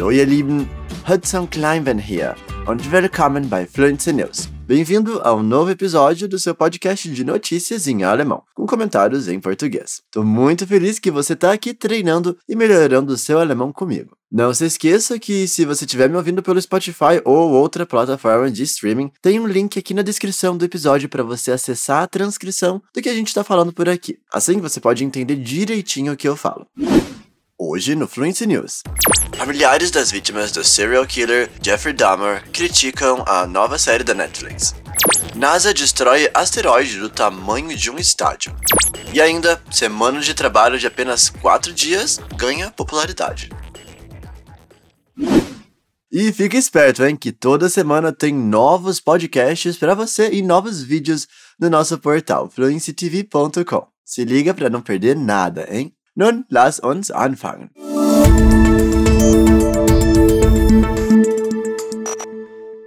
Hallo ihr Lieben, Hudson Kleinven hier und willkommen bei Fluency News. Bem-vindo ao novo episódio do seu podcast de notícias em alemão, com comentários em português. Tô muito feliz que você tá aqui treinando e melhorando o seu alemão comigo. Não se esqueça que se você estiver me ouvindo pelo Spotify ou outra plataforma de streaming, tem um link aqui na descrição do episódio para você acessar a transcrição do que a gente está falando por aqui. Assim você pode entender direitinho o que eu falo. Hoje no Fluency News. Familiares das vítimas do serial killer Jeffrey Dahmer criticam a nova série da Netflix. NASA destrói asteroide do tamanho de um estádio. E ainda, semana de trabalho de apenas 4 dias ganha popularidade. E fica esperto, hein, que toda semana tem novos podcasts para você e novos vídeos no nosso portal fluencytv.com. Se liga para não perder nada, hein? Nun, lass uns anfangen.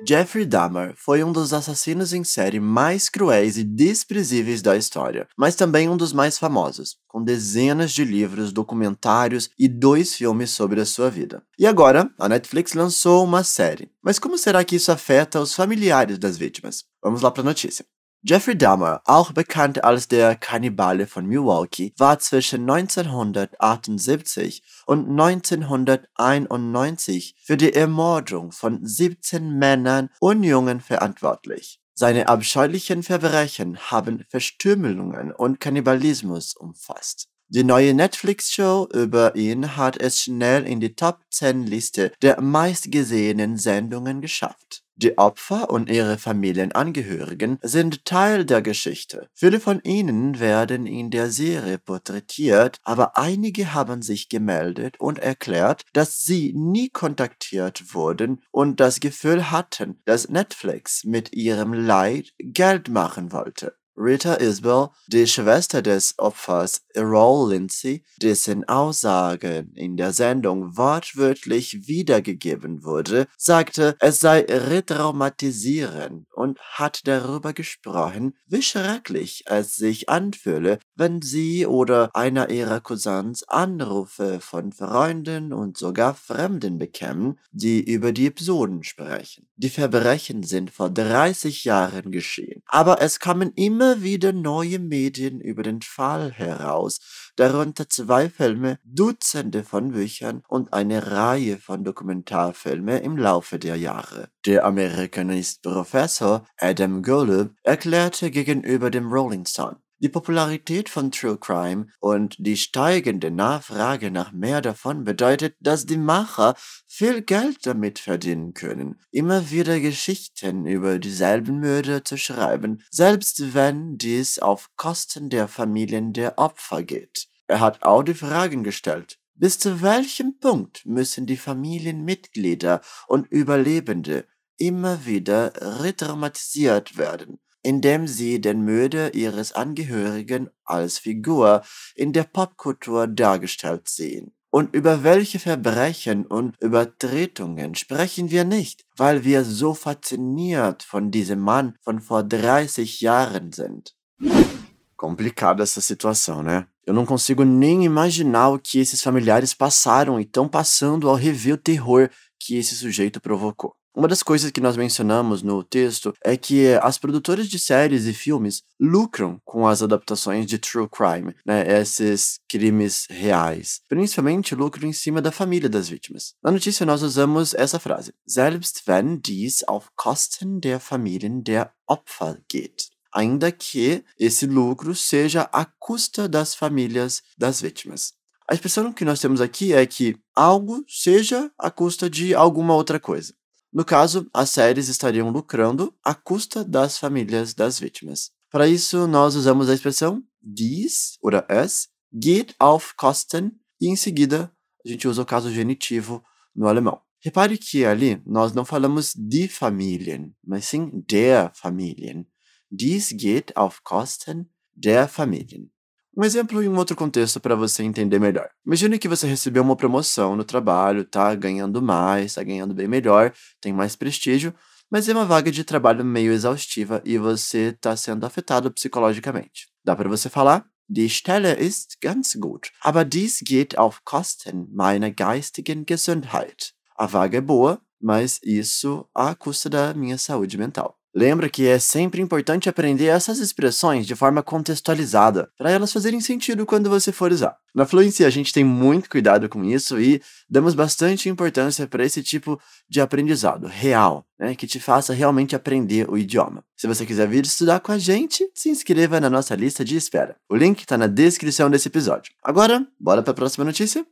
Jeffrey Dahmer foi um dos assassinos em série mais cruéis e desprezíveis da história, mas também um dos mais famosos, com dezenas de livros, documentários e dois filmes sobre a sua vida. E agora, a Netflix lançou uma série. Mas como será que isso afeta os familiares das vítimas? Vamos lá para a notícia. Jeffrey Dahmer, auch bekannt als der Kannibale von Milwaukee, war zwischen 1978 und 1991 für die Ermordung von 17 Männern und Jungen verantwortlich. Seine abscheulichen Verbrechen haben Verstümmelungen und Kannibalismus umfasst. Die neue Netflix-Show über ihn hat es schnell in die Top 10 Liste der meistgesehenen Sendungen geschafft. Die Opfer und ihre Familienangehörigen sind Teil der Geschichte. Viele von ihnen werden in der Serie porträtiert, aber einige haben sich gemeldet und erklärt, dass sie nie kontaktiert wurden und das Gefühl hatten, dass Netflix mit ihrem Leid Geld machen wollte. Rita Isbell, die Schwester des Opfers Errol Lindsay, dessen Aussagen in der Sendung wortwörtlich wiedergegeben wurde, sagte, es sei retraumatisierend und hat darüber gesprochen, wie schrecklich es sich anfühle, wenn sie oder einer ihrer Cousins Anrufe von Freunden und sogar Fremden bekämen, die über die Episoden sprechen. Die Verbrechen sind vor 30 Jahren geschehen, aber es kommen immer immer wieder neue Medien über den Fall heraus, darunter zwei Filme, Dutzende von Büchern und eine Reihe von Dokumentarfilmen im Laufe der Jahre. Der Amerikanist Professor Adam Golub erklärte gegenüber dem Rolling Stone, die Popularität von True Crime und die steigende Nachfrage nach mehr davon bedeutet, dass die Macher viel Geld damit verdienen können, immer wieder Geschichten über dieselben Mörder zu schreiben, selbst wenn dies auf Kosten der Familien der Opfer geht. Er hat auch die Fragen gestellt. Bis zu welchem Punkt müssen die Familienmitglieder und Überlebende immer wieder retraumatisiert werden? Indem sie den Mörder ihres Angehörigen als Figur in der Popkultur dargestellt sehen. Und über welche Verbrechen und Übertretungen sprechen wir nicht, weil wir so fasziniert von diesem Mann von vor 30 Jahren sind. Complicada essa situação, né? Eu não consigo nem imaginar o que esses familiares passaram e estão passando ao rever o terror que esse sujeito provocou. Uma das coisas que nós mencionamos no texto é que as produtoras de séries e filmes lucram com as adaptações de true crime, né, esses crimes reais. Principalmente lucram em cima da família das vítimas. Na notícia nós usamos essa frase: Selbst wenn dies auf Kosten der Familien der Opfer geht. Ainda que esse lucro seja à custa das famílias das vítimas. A expressão que nós temos aqui é que algo seja à custa de alguma outra coisa. No caso, as séries estariam lucrando à custa das famílias das vítimas. Para isso, nós usamos a expressão dies oder es geht auf Kosten e em seguida a gente usa o caso genitivo no alemão. Repare que ali nós não falamos die Familien, mas sim der Familien. Dies geht auf Kosten der Familien. Um exemplo em um outro contexto para você entender melhor. Imagine que você recebeu uma promoção no trabalho, tá ganhando mais, tá ganhando bem melhor, tem mais prestígio, mas é uma vaga de trabalho meio exaustiva e você está sendo afetado psicologicamente. Dá para você falar? Die Stelle ist ganz gut, aber dies geht auf Kosten meiner geistigen Gesundheit. A vaga é boa, mas isso à custa da minha saúde mental. Lembra que é sempre importante aprender essas expressões de forma contextualizada, para elas fazerem sentido quando você for usar. Na Fluency, a gente tem muito cuidado com isso e damos bastante importância para esse tipo de aprendizado real, né, que te faça realmente aprender o idioma. Se você quiser vir estudar com a gente, se inscreva na nossa lista de espera. O link está na descrição desse episódio. Agora, bora para a próxima notícia?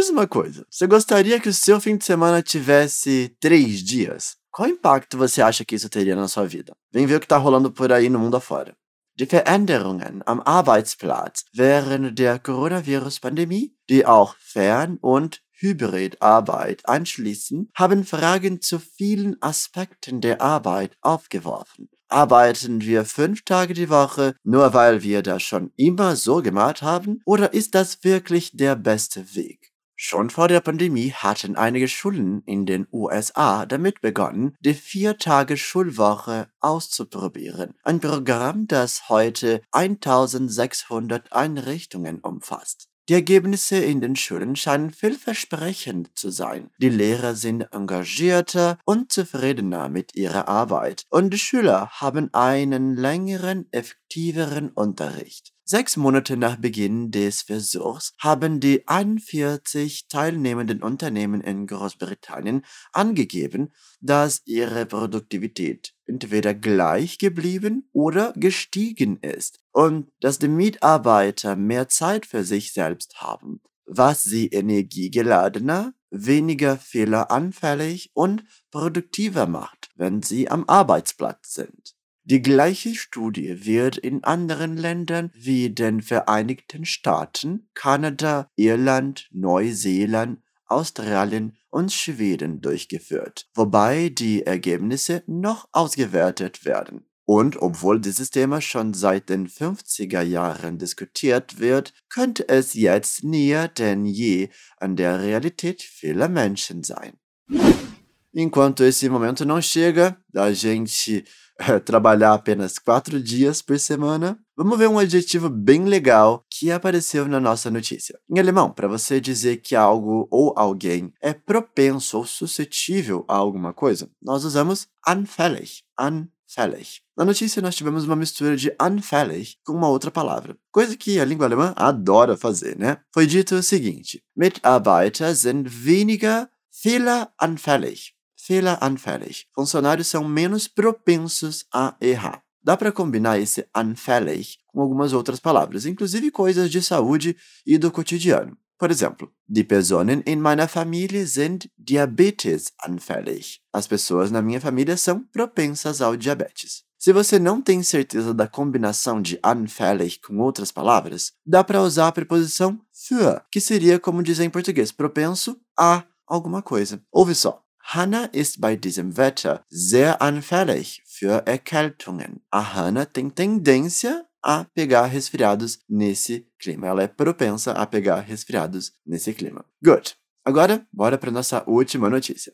Diz uma coisa: você gostaria que o seu fim de semana tivesse três dias? Qual impacto você acha que isso teria na sua vida? Vem ver o que está rolando por aí no mundo afora. Die Veränderungen am Arbeitsplatz während der Coronavirus-Pandemie, die auch Fern- und Hybridarbeit einschließen, haben Fragen zu vielen Aspekten der Arbeit aufgeworfen. Arbeiten wir fünf Tage die Woche, nur weil wir das schon immer so gemacht haben? Oder ist das wirklich der beste Weg? Schon vor der Pandemie hatten einige Schulen in den USA damit begonnen, die Vier-Tage-Schulwoche auszuprobieren. Ein Programm, das heute 1600 Einrichtungen umfasst. Die Ergebnisse in den Schulen scheinen vielversprechend zu sein. Die Lehrer sind engagierter und zufriedener mit ihrer Arbeit und die Schüler haben einen längeren, effektiveren Unterricht. Sechs Monate nach Beginn des Versuchs haben die 41 teilnehmenden Unternehmen in Großbritannien angegeben, dass ihre Produktivität entweder gleich geblieben oder gestiegen ist und dass die Mitarbeiter mehr Zeit für sich selbst haben, was sie energiegeladener, weniger fehleranfällig und produktiver macht, wenn sie am Arbeitsplatz sind. Die gleiche Studie wird in anderen Ländern wie den Vereinigten Staaten, Kanada, Irland, Neuseeland, Australien und Schweden durchgeführt, wobei die Ergebnisse noch ausgewertet werden. Und obwohl dieses Thema schon seit den 50er Jahren diskutiert wird, könnte es jetzt näher denn je an der Realität vieler Menschen sein. Enquanto esse momento não chega, a gente trabalhar apenas quatro dias por semana, vamos ver um adjetivo bem legal que apareceu na nossa notícia. Em alemão, para você dizer que algo ou alguém é propenso ou suscetível a alguma coisa, nós usamos anfällig. Anfällig. Na notícia, nós tivemos uma mistura de anfällig com uma outra palavra, coisa que a língua alemã adora fazer, né? Foi dito o seguinte: Mitarbeiter sind weniger fehleranfällig fehleranfällig. Funcionários são menos propensos a errar. Dá para combinar esse anfällig com algumas outras palavras, inclusive coisas de saúde e do cotidiano. Por exemplo, die Personen in meiner Familie sind diabetesanfällig. As pessoas na minha família são propensas ao diabetes. Se você não tem certeza da combinação de anfällig com outras palavras, dá para usar a preposição für, que seria como dizer em português, propenso a alguma coisa. Ouve só. Hannah ist bei diesem Wetter sehr anfällig für Erkältungen. A Hannah tem tendência a pegar resfriados nesse clima. Ela é propensa a pegar resfriados nesse clima. Good. Agora, bora para nossa última notícia.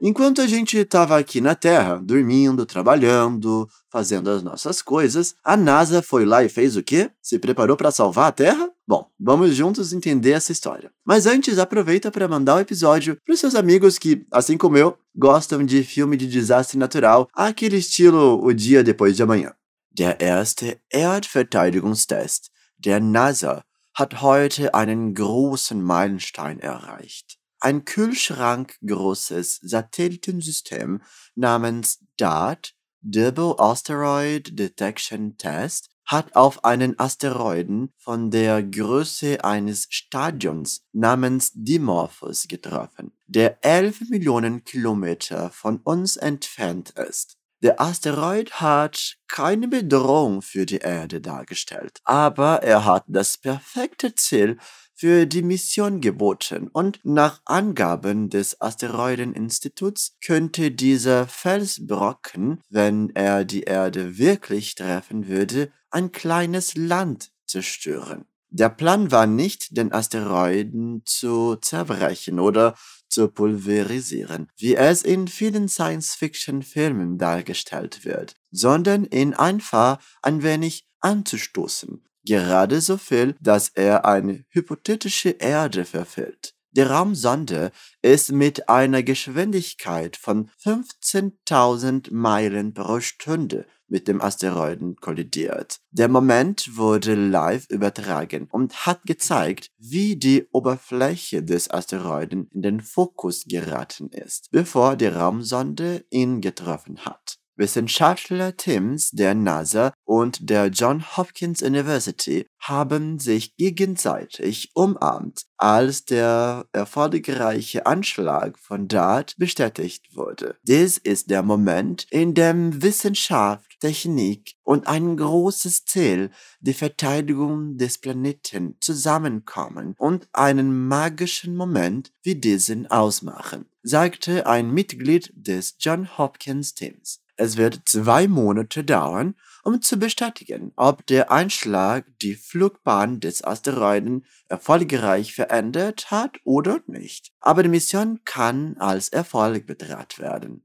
Enquanto a gente estava aqui na Terra, dormindo, trabalhando, fazendo as nossas coisas, a NASA foi lá e fez o quê? Se preparou para salvar a Terra? Bom, vamos juntos entender essa história. Mas antes, aproveita para mandar o episódio para os seus amigos que, assim como eu, gostam de filme de desastre natural, aquele estilo O Dia Depois de Amanhã. Der erste Erdverteidigungstest der NASA hat heute einen großen Meilenstein erreicht. Ein kühlschrankgroßes Satellitensystem namens DART, Double Asteroid Detection Test, hat auf einen Asteroiden von der Größe eines Stadions namens Dimorphos getroffen, der 11 Millionen Kilometer von uns entfernt ist. Der Asteroid hat keine Bedrohung für die Erde dargestellt, aber er hat das perfekte Ziel für die Mission geboten und nach Angaben des Asteroideninstituts könnte dieser Felsbrocken, wenn er die Erde wirklich treffen würde, ein kleines Land zerstören. Der Plan war nicht, den Asteroiden zu zerbrechen oder zu pulverisieren, wie es in vielen Science-Fiction-Filmen dargestellt wird, sondern ihn einfach ein wenig anzustoßen, gerade so viel, dass er eine hypothetische Erde verfehlt. Die Raumsonde ist mit einer Geschwindigkeit von 15.000 Meilen pro Stunde mit dem Asteroiden kollidiert. Der Moment wurde live übertragen und hat gezeigt, wie die Oberfläche des Asteroiden in den Fokus geraten ist, bevor die Raumsonde ihn getroffen hat. Wissenschaftler-Teams der NASA und der Johns Hopkins University haben sich gegenseitig umarmt, als der erfolgreiche Anschlag von DART bestätigt wurde. Dies ist der Moment, in dem Wissenschaft, Technik und ein großes Ziel, die Verteidigung des Planeten, zusammenkommen und einen magischen Moment wie diesen ausmachen, sagte ein Mitglied des John Hopkins Teams. Es wird zwei Monate dauern, um zu bestätigen, ob der Einschlag die Flugbahn des Asteroiden erfolgreich verändert hat oder nicht. Aber die Mission kann als Erfolg betrachtet werden.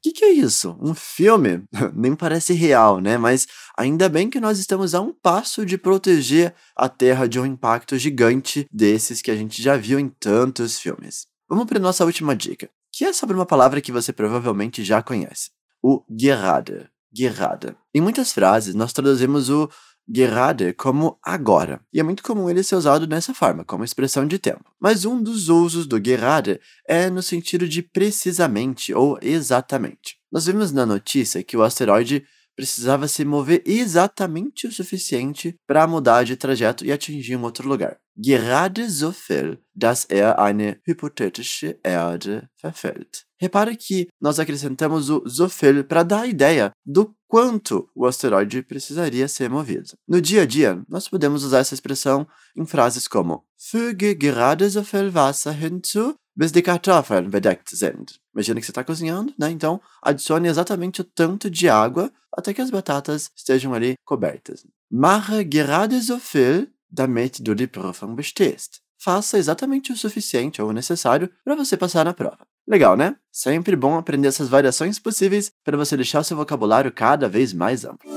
Que que é isso? Um filme? Nem parece real, né? Mas ainda bem que nós estamos a um passo de proteger a Terra de um impacto gigante desses que a gente já viu em tantos filmes. Vamos para nossa última dica que é sobre uma palavra que você provavelmente já conhece: o gerade. Gerade. Em muitas frases, nós traduzimos o gerade como agora, e é muito comum ele ser usado dessa forma, como expressão de tempo. Mas um dos usos do gerade é no sentido de precisamente ou exatamente. Nós vimos na notícia que o asteroide precisava se mover exatamente o suficiente para mudar de trajeto e atingir um outro lugar. Gerade so viel, dass er eine hypothetische Erde verfällt. Repare que nós acrescentamos o so viel para dar a ideia do quanto o asteroide precisaria ser movido. No dia a dia, nós podemos usar essa expressão em frases como Füge gerade so viel Wasser hinzu, bis die Kartoffeln bedeckt sind. Imagina que você está cozinhando, né? Então, adicione exatamente o tanto de água até que as batatas estejam ali cobertas. Mache gerade so viel, damit du die Prüfung bestehst. Faça exatamente o suficiente ou o necessário para você passar na prova. Legal, né? Sempre bom aprender essas variações possíveis para você deixar seu vocabulário cada vez mais amplo.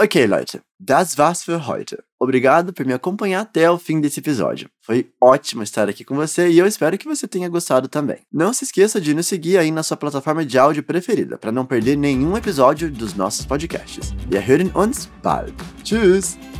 Ok, Leute, das war's für heute. Obrigado por me acompanhar até o fim desse episódio. Foi ótimo estar aqui com você e eu espero que você tenha gostado também. Não se esqueça de nos seguir aí na sua plataforma de áudio preferida para não perder nenhum episódio dos nossos podcasts. Wir hören uns bald. Tschüss!